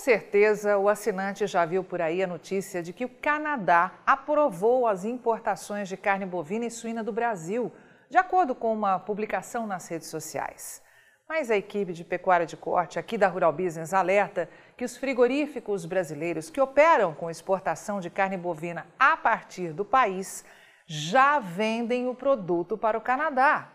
certeza, o assinante já viu por aí a notícia de que o Canadá aprovou as importações de carne bovina e suína do Brasil, de acordo com uma publicação nas redes sociais. Mas a equipe de pecuária de corte aqui da Rural Business alerta que os frigoríficos brasileiros que operam com exportação de carne bovina a partir do país já vendem o produto para o Canadá.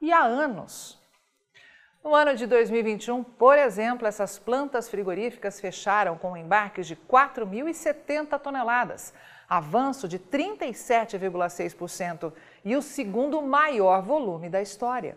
E há anos. No ano de 2021, por exemplo, essas plantas frigoríficas fecharam com embarques de 4.070 toneladas, avanço de 37,6% e o segundo maior volume da história.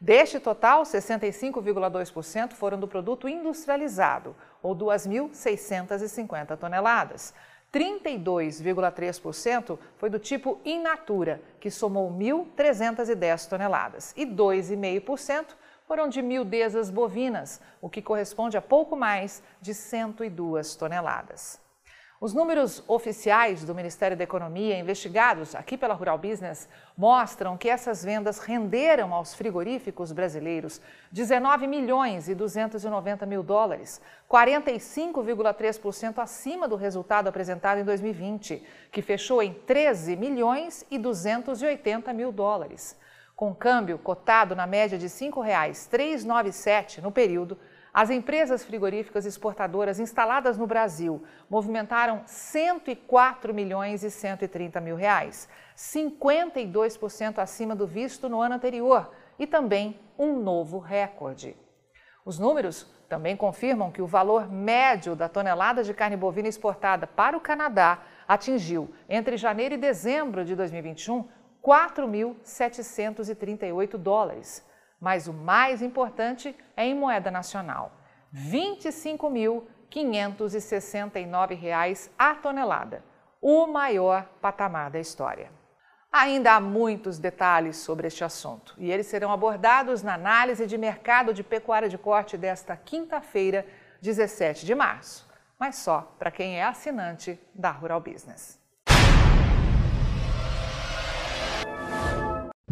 Deste total, 65,2% foram do produto industrializado, ou 2.650 toneladas. 32,3% foi do tipo in natura, que somou 1.310 toneladas, e 2,5% foram de mildezas bovinas, o que corresponde a pouco mais de 102 toneladas. Os números oficiais do Ministério da Economia, investigados aqui pela Rural Business, mostram que essas vendas renderam aos frigoríficos brasileiros 19 milhões e 290 mil dólares, 45,3% acima do resultado apresentado em 2020, que fechou em 13 milhões e 280 mil dólares. Com câmbio cotado na média de R$ 5,397 no período, as empresas frigoríficas exportadoras instaladas no Brasil movimentaram 104 milhões e 130 mil reais, 52% acima do visto no ano anterior e também um novo recorde. Os números também confirmam que o valor médio da tonelada de carne bovina exportada para o Canadá atingiu, entre janeiro e dezembro de 2021, 4.738 dólares. Mas o mais importante é em moeda nacional: R$ 25.569 a tonelada, o maior patamar da história. Ainda há muitos detalhes sobre este assunto e eles serão abordados na análise de mercado de pecuária de corte desta quinta-feira, 17 de março, mas só para quem é assinante da Rural Business.